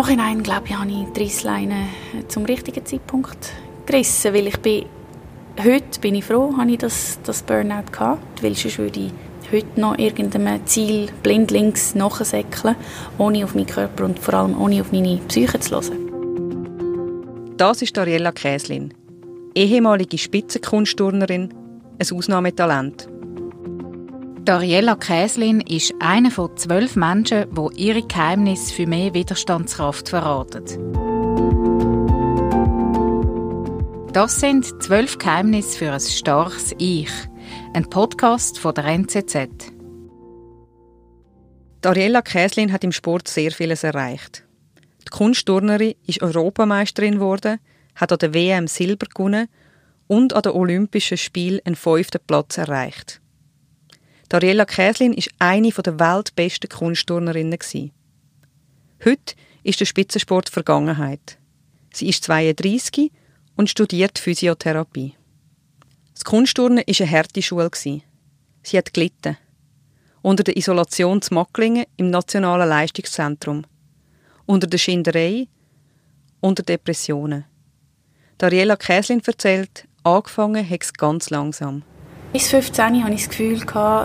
Nachhinein, glaube ich, habe ich die Reissleine zum richtigen Zeitpunkt gerissen, weil ich bin, heute bin ich froh, habe ich das, das Burnout gehabt, weil sonst würde ich heute noch irgendeinem Ziel blindlings nachsäckeln, ohne auf meinen Körper und vor allem ohne auf meine Psyche zu hören. Das ist Ariella Käslin, ehemalige Spitzenkunstturnerin, ein Ausnahmetalent. Dariella Käslin ist einer von zwölf Menschen, die ihre Geheimnisse für mehr Widerstandskraft verraten. Das sind zwölf Geheimnisse für ein starkes Ich. Ein Podcast von der NZZ. Dariella Käslin hat im Sport sehr vieles erreicht. Die Kunstturnerin ist Europameisterin geworden, hat an der WM Silber gewonnen und an den Olympischen Spielen einen fünften Platz erreicht. Dariella Käslin ist eine der weltbesten Kunstturnerinnen. Heute ist der Spitzensport Vergangenheit. Sie ist 32 und studiert Physiotherapie. Das Kunstturnen war eine harte Schule. Sie hat gelitten. Unter der Isolation zu Macklingen im Nationalen Leistungszentrum. Unter der Schinderei. Unter Depressionen. Dariella Käslin erzählt, angefangen hat es ganz langsam. Bis 15 hatte ich das Gefühl,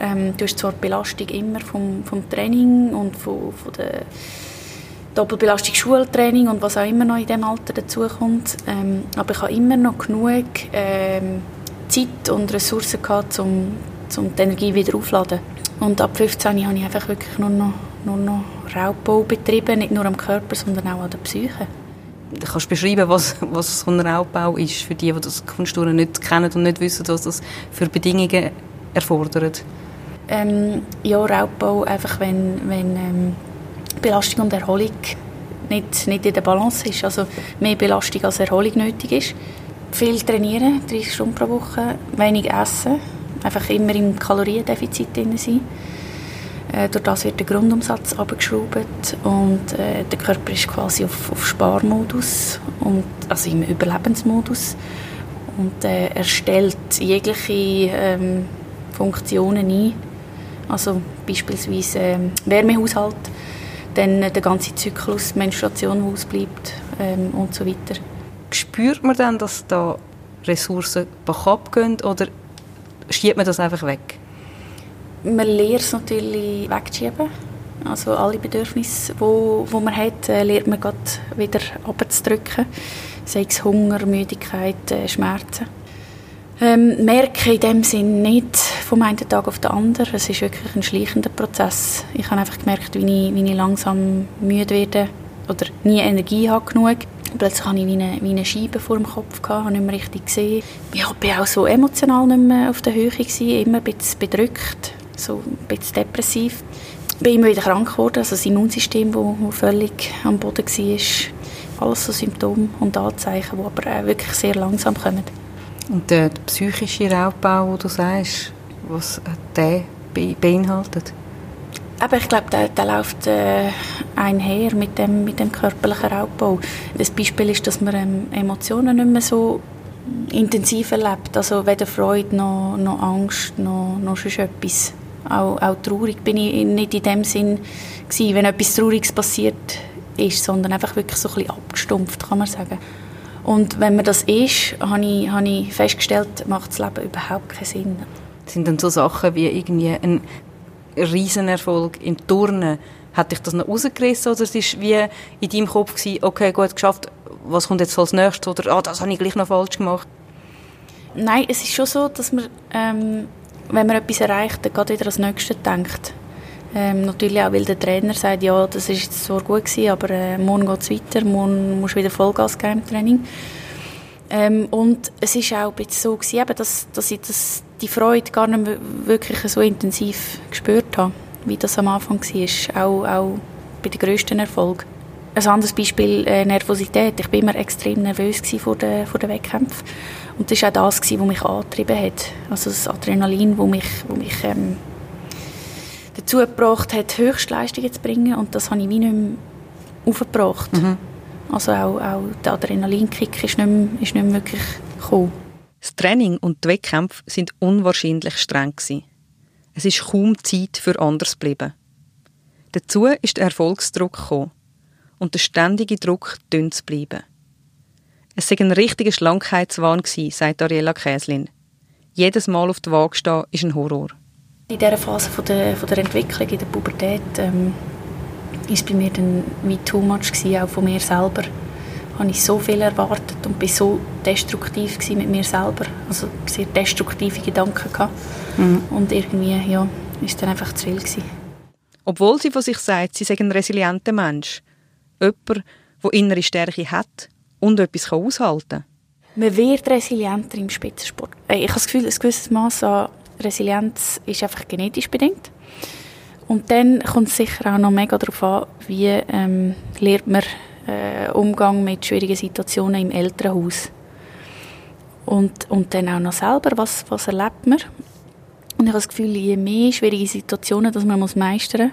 ähm, du hast zwar die Belastung immer vom, vom Training und von, von der Doppelbelastung Schultraining und was auch immer noch in diesem Alter dazukommt, ähm, aber ich habe immer noch genug ähm, Zeit und Ressourcen gehabt, um, um die Energie wieder aufzuladen. Und ab 15 habe ich einfach wirklich nur noch, nur noch Raubbau betrieben, nicht nur am Körper, sondern auch an der Psyche kannst beschreiben, was, was so ein Raubbau ist für die, die das Kunstturnen nicht kennen und nicht wissen, was das für Bedingungen erfordert? Ähm, ja, Raubbau einfach, wenn, wenn ähm, Belastung und Erholung nicht, nicht in der Balance ist, also mehr Belastung als Erholung nötig ist. Viel trainieren, 30 Stunden pro Woche, wenig essen, einfach immer im Kaloriendefizit drin sein äh, durch das wird der Grundumsatz abgeschraubt und äh, der Körper ist quasi auf, auf Sparmodus, und, also im Überlebensmodus. Und äh, er stellt jegliche ähm, Funktionen ein, also beispielsweise ähm, Wärmehaushalt, dann der ganze Zyklus, Menstruation, ausbleibt ähm, und so weiter. Spürt man dann, dass da Ressourcen backup gehen oder schiebt man das einfach weg? Man lernt es natürlich wegzuschieben. Also alle Bedürfnisse, die wo, wo man hat, äh, lernt man wieder abzudrücken. Sei es Hunger, Müdigkeit, äh, Schmerzen. Ähm, merke in dem Sinn nicht vom einen Tag auf den anderen. Es ist wirklich ein schleichender Prozess. Ich habe einfach gemerkt, wie ich, wie ich langsam müde werde oder nie Energie habe genug. Plötzlich hatte ich wie eine, wie eine Scheibe vor dem Kopf, gehabt, habe nicht mehr richtig gesehen. Ich war auch so emotional nicht mehr auf der Höhe, gewesen, immer ein bisschen bedrückt so ein bisschen depressiv. Ich bin immer wieder krank geworden, also das Immunsystem, das völlig am Boden war. Alles so Symptome und Anzeichen, die aber wirklich sehr langsam kommen. Und der, der psychische Raubbau, den du sagst, was der beinhaltet? Aber ich glaube, der, der läuft äh, einher mit dem, mit dem körperlichen Raubbau. Das Beispiel ist, dass man ähm, Emotionen nicht mehr so intensiv erlebt. Also weder Freude noch, noch Angst noch, noch sonst etwas auch, auch traurig bin ich nicht in dem Sinn gewesen, wenn etwas Trauriges passiert ist, sondern einfach wirklich so ein bisschen abgestumpft, kann man sagen. Und wenn man das ist, habe ich, habe ich festgestellt, macht das Leben überhaupt keinen Sinn. Das sind dann so Sachen wie irgendwie ein Riesenerfolg im Turnen. Hat dich das noch rausgerissen oder es war wie in deinem Kopf gewesen, okay, gut, geschafft, was kommt jetzt als nächstes oder ah, das habe ich gleich noch falsch gemacht? Nein, es ist schon so, dass man ähm, wenn man etwas erreicht, dann geht wieder das Nächste denkt. Ähm, natürlich auch, weil der Trainer sagt, ja, das ist jetzt zwar gut gewesen, aber äh, morgen geht es weiter, morgen musst du wieder Vollgas geben im Training. Ähm, und es ist auch ein bisschen so gewesen, eben, dass, dass ich das, die Freude gar nicht wirklich so intensiv gespürt habe, wie das am Anfang war, auch, auch bei den grössten Erfolgen. Ein anderes Beispiel, äh, Nervosität. Ich war immer extrem nervös vor den, vor den Wettkämpfen. Und das war auch das, was mich angetrieben hat. Also das Adrenalin, das mich, wo mich ähm, dazu gebracht hat, Höchstleistungen zu bringen. Und das habe ich wie nicht mehr aufgebracht. Mhm. Also auch, auch der Adrenalinkick ist nicht, mehr, ist nicht mehr wirklich gekommen. Das Training und die Wettkämpfe sind unwahrscheinlich streng. Gewesen. Es ist kaum Zeit für anders geblieben. Dazu ist der Erfolgsdruck gekommen. Und der ständige Druck, dünn zu bleiben. Es war ein richtiger Schlankheitswahn, sagt Ariella Käslin. Jedes Mal auf der Waage stehen ist ein Horror. In dieser Phase von der, von der Entwicklung, in der Pubertät, ähm, ist bei mir dann wie too much gewesen, auch von mir selber. Habe ich so viel erwartet und war so destruktiv mit mir selber. Also sehr destruktive Gedanken gehabt. Mhm. Und irgendwie, ja, ist dann einfach zu viel gewesen. Obwohl sie von sich sagt, sie sei ein resilienter Mensch. Jemand, der innere Stärke hat und etwas aushalten kann. Man wird resilienter im Spitzensport. Äh, ich habe das Gefühl, ein gewisses Maß an Resilienz ist einfach genetisch bedingt. Und dann kommt es sicher auch noch mega darauf an, wie ähm, lernt man äh, Umgang mit schwierigen Situationen im Elternhaus. Und, und dann auch noch selber, was, was erlebt man. Und ich habe das Gefühl, je mehr schwierige Situationen dass man muss meistern muss,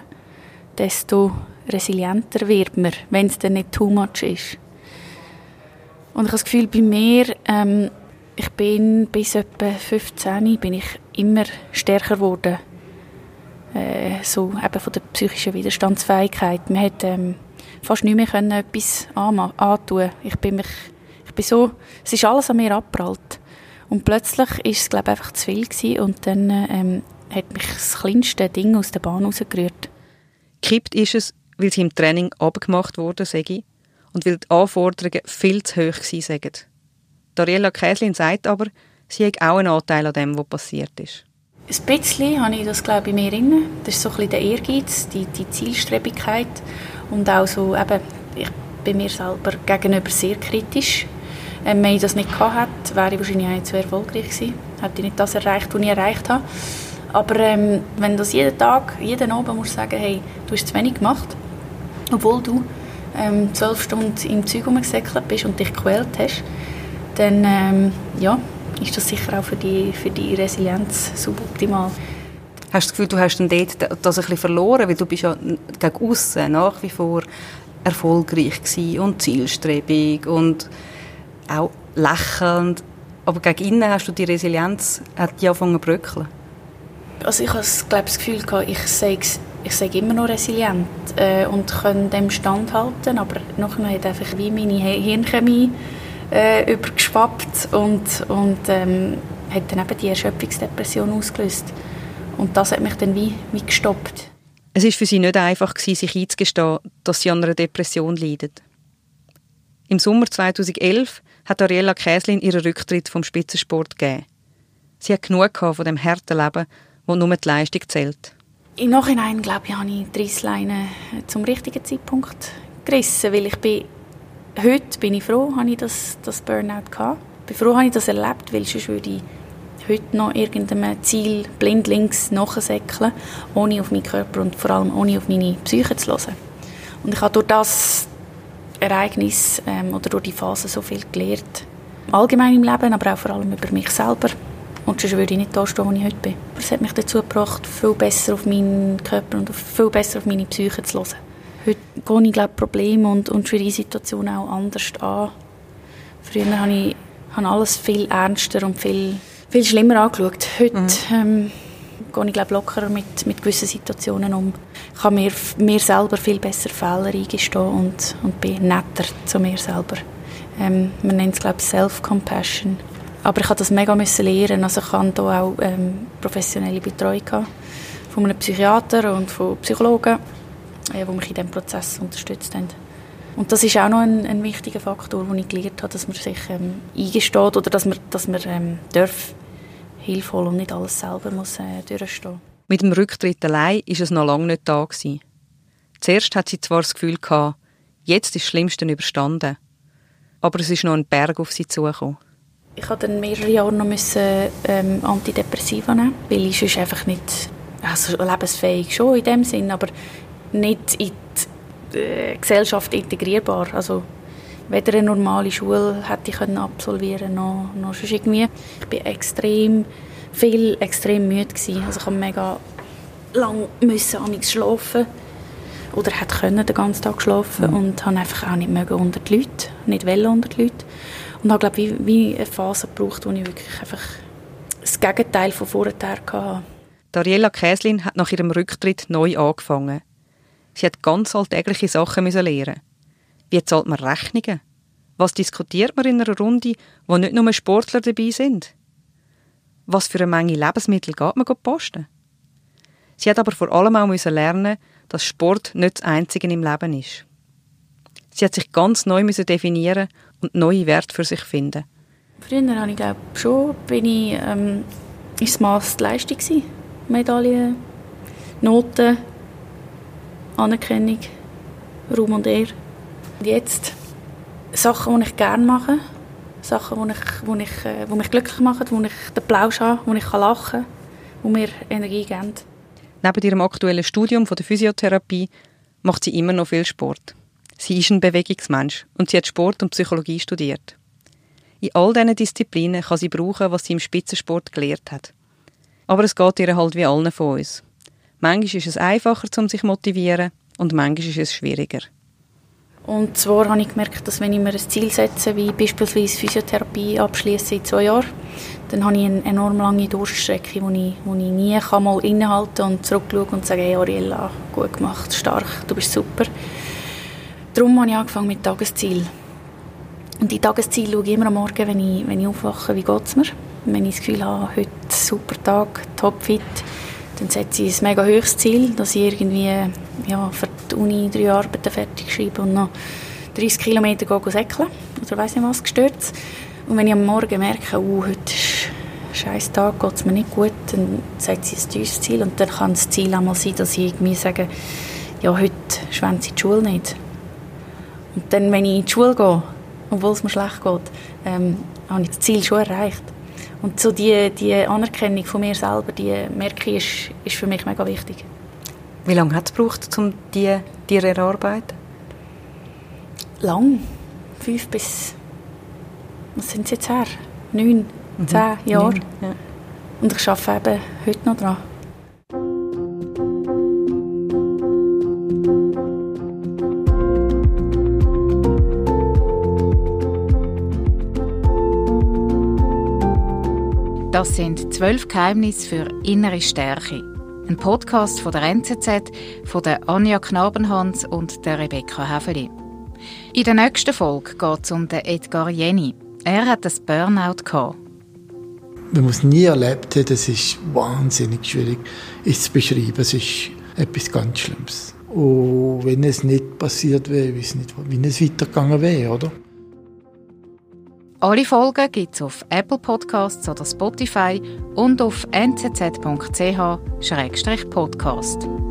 desto resilienter wird man, wenn es dann nicht too much ist. Und ich habe das Gefühl, bei mir, ähm, ich bin bis etwa 15 bin ich immer stärker geworden. Äh, so eben von der psychischen Widerstandsfähigkeit. Man hat ähm, fast nicht mehr können etwas antun. Ich bin mich, ich bin so, es ist alles an mir abprallt. Und plötzlich ist es glaube einfach zu viel gewesen und dann ähm, hat mich das kleinste Ding aus der Bahn rausgerührt. Kippt ist es, weil sie im Training abgemacht wurde, sage ich und weil die Anforderungen viel zu hoch waren. Dariella Käslin sagt aber, sie hat auch einen Anteil an dem, was passiert ist. Ein bisschen habe ich das, glaube ich, mir drin. Das ist so ein bisschen der Ehrgeiz, die, die Zielstrebigkeit und auch so, eben, ich bin mir selber gegenüber sehr kritisch. Ähm, wenn ich das nicht gehabt hätte, wäre ich wahrscheinlich auch nicht so erfolgreich gewesen. Hätte ich nicht das erreicht, was ich erreicht habe. Aber ähm, wenn du das jeden Tag, jeden Abend musst sagen, hey, du hast zu wenig gemacht, obwohl du ähm, zwölf Stunden im Zeug rumgesäckelt bist und dich gequält hast, dann ähm, ja, ist das sicher auch für die, für die Resilienz suboptimal. Hast du das Gefühl, du hast dann dort das ein bisschen verloren, weil du bist ja gegen außen nach wie vor erfolgreich gewesen und zielstrebig und auch lächelnd, aber gegen innen hast du die Resilienz hat die angefangen zu bröckeln. Also ich habe das Gefühl gehabt, ich sage ich sage immer noch resilient äh, und kann dem standhalten, aber nachher hat einfach wie meine Hirnchemie äh, übergeschwappt und, und ähm, hat dann eben die Erschöpfungsdepression ausgelöst. Und das hat mich dann wie, wie gestoppt. Es war für sie nicht einfach, sich einzugestehen, dass sie an einer Depression leidet. Im Sommer 2011 hat Ariella Käslin ihren Rücktritt vom Spitzensport gegeben. Sie hat genug von dem harten Leben, wo nur die Leistung zählt. Im Nachhinein, glaube ich, habe ich die Reissleine zum richtigen Zeitpunkt gerissen, weil ich bin, heute bin ich froh, habe ich das, das Burnout gehabt. Ich bin froh, habe ich das erlebt, weil sonst würde ich heute noch irgendeinem Ziel blindlings nachsäckeln, ohne auf meinen Körper und vor allem ohne auf meine Psyche zu hören. Und ich habe durch das Ereignis ähm, oder durch die Phase so viel gelernt. Allgemein im Leben, aber auch vor allem über mich selber. Und sonst würde ich nicht da stehen, wo ich heute bin. Es hat mich dazu gebracht, viel besser auf meinen Körper und viel besser auf meine Psyche zu hören. Heute gehe ich glaube, Probleme und, und schwierige Situationen auch anders an. Früher habe ich habe alles viel ernster und viel, viel schlimmer angeschaut. Heute mhm. ähm, gehe ich glaube, lockerer mit, mit gewissen Situationen um. Ich kann mir, mir selber viel besser Fehler eingestehen und, und bin netter zu mir selber. Ähm, man nennt es glaube Self-Compassion. Aber ich musste das mega müssen lernen. Also ich hatte hier auch ähm, professionelle Betreuung von einem Psychiater und von Psychologen, äh, die mich in diesem Prozess unterstützt haben. Und das ist auch noch ein, ein wichtiger Faktor, den ich gelernt habe, dass man sich ähm, eingesteht oder dass man, dass man ähm, darf Hilfe und nicht alles selber muss äh, durchstehen. Mit dem Rücktritt allein ist es noch lange nicht da gewesen. Zuerst hat sie zwar das Gefühl gehabt, jetzt ist das Schlimmste überstanden, aber es ist noch ein Berg auf sie zugekommen ich habe dann mehrere Jahre noch müssen, ähm, Antidepressiva nehmen, weil ich sonst einfach nicht, also lebensfähig schon in dem Sinn, aber nicht in die äh, Gesellschaft integrierbar. Also weder eine normale Schule hätte ich können absolvieren noch, noch sonst irgendwie. Ich war extrem viel, extrem müde gewesen. Also ich habe mega lang müssen schlafen oder hätte können den ganzen Tag schlafen mhm. und habe einfach auch nicht mögen unter die Leute, nicht wollen unter die Leute. Und habe, glaube wie eine Phase gebraucht, wo ich wirklich einfach das Gegenteil von vorher hatte. Dariella Käslin hat nach ihrem Rücktritt neu angefangen. Sie hat ganz alltägliche Sachen lernen. Wie zahlt man Rechnungen? Was diskutiert man in einer Runde, wo nicht nur Sportler dabei sind? Was für eine Menge Lebensmittel geht man posten? Sie hat aber vor allem auch lernen, dass Sport nicht das Einzige im Leben ist. Sie hat sich ganz neu definieren und neue Werte für sich finden. Früher habe ich glaube schon, bin ich, ähm, das Mass die Leistung gewesen. Medaillen, Noten, Anerkennung, Ruhm und Ehre. Und jetzt Sachen, die ich gerne mache, Sachen, die, ich, die, ich, äh, die mich glücklich machen, wo ich den Plausch habe, wo ich lachen kann, die mir Energie geben. Neben ihrem aktuellen Studium von der Physiotherapie macht sie immer noch viel Sport. Sie ist ein Bewegungsmensch und sie hat Sport und Psychologie studiert. In all diesen Disziplinen kann sie brauchen, was sie im Spitzensport gelernt hat. Aber es geht ihr halt wie allen von uns. Manchmal ist es einfacher, um sich zu motivieren und manchmal ist es schwieriger. Und zwar habe ich gemerkt, dass wenn ich mir ein Ziel setze, wie beispielsweise Physiotherapie abschließen in zwei Jahren, dann habe ich eine enorm lange Durststrecke, wo ich, wo ich nie kann mal innehalten und zurückschauen und sagen, hey Ariella, gut gemacht, stark, du bist super. Darum habe ich angefangen mit Tagesziel. Und die Tagesziele schaue ich immer am Morgen, wenn ich, wenn ich aufwache, wie geht es mir. Wenn ich das Gefühl habe, heute super Tag, topfit, dann setze ich ein mega hohes Ziel, dass ich irgendwie ja, für die Uni drei Arbeiten fertig schreibe und noch 30 Kilometer säckeln oder weiss nicht was gestört. Und wenn ich am Morgen merke, oh, heute ist ein scheiß Tag, geht es mir nicht gut, dann setze ich ein teures Ziel und dann kann das Ziel auch mal sein, dass ich irgendwie sage, ja, heute schwänze ich die Schule nicht. Und dann, wenn ich in die Schule gehe, obwohl es mir schlecht geht, ähm, habe ich das Ziel schon erreicht. Und so die, die Anerkennung von mir selber, die merke ich, ist, ist für mich mega wichtig. Wie lange hat es gebraucht, um die dir erarbeiten? Lang. Fünf bis, was sind es jetzt her? Neun, mhm. zehn Jahre. Ja. Und ich arbeite eben heute noch daran. Das sind zwölf Geheimnisse für innere Stärke. Ein Podcast von der NZZ, von der Anja Knabenhans und der Rebecca Häfeli. In der nächsten Folge geht es um den Edgar Jenny. Er hat das Burnout gehabt. Wenn man es nie erlebt hat, das ist wahnsinnig schwierig, es zu beschreiben. Es ist etwas ganz Schlimmes. Und wenn es nicht passiert wäre, weiß nicht, wie es weitergegangen wäre, oder? Alle Folgen gibt es auf Apple Podcasts oder Spotify und auf nzz.ch-podcast.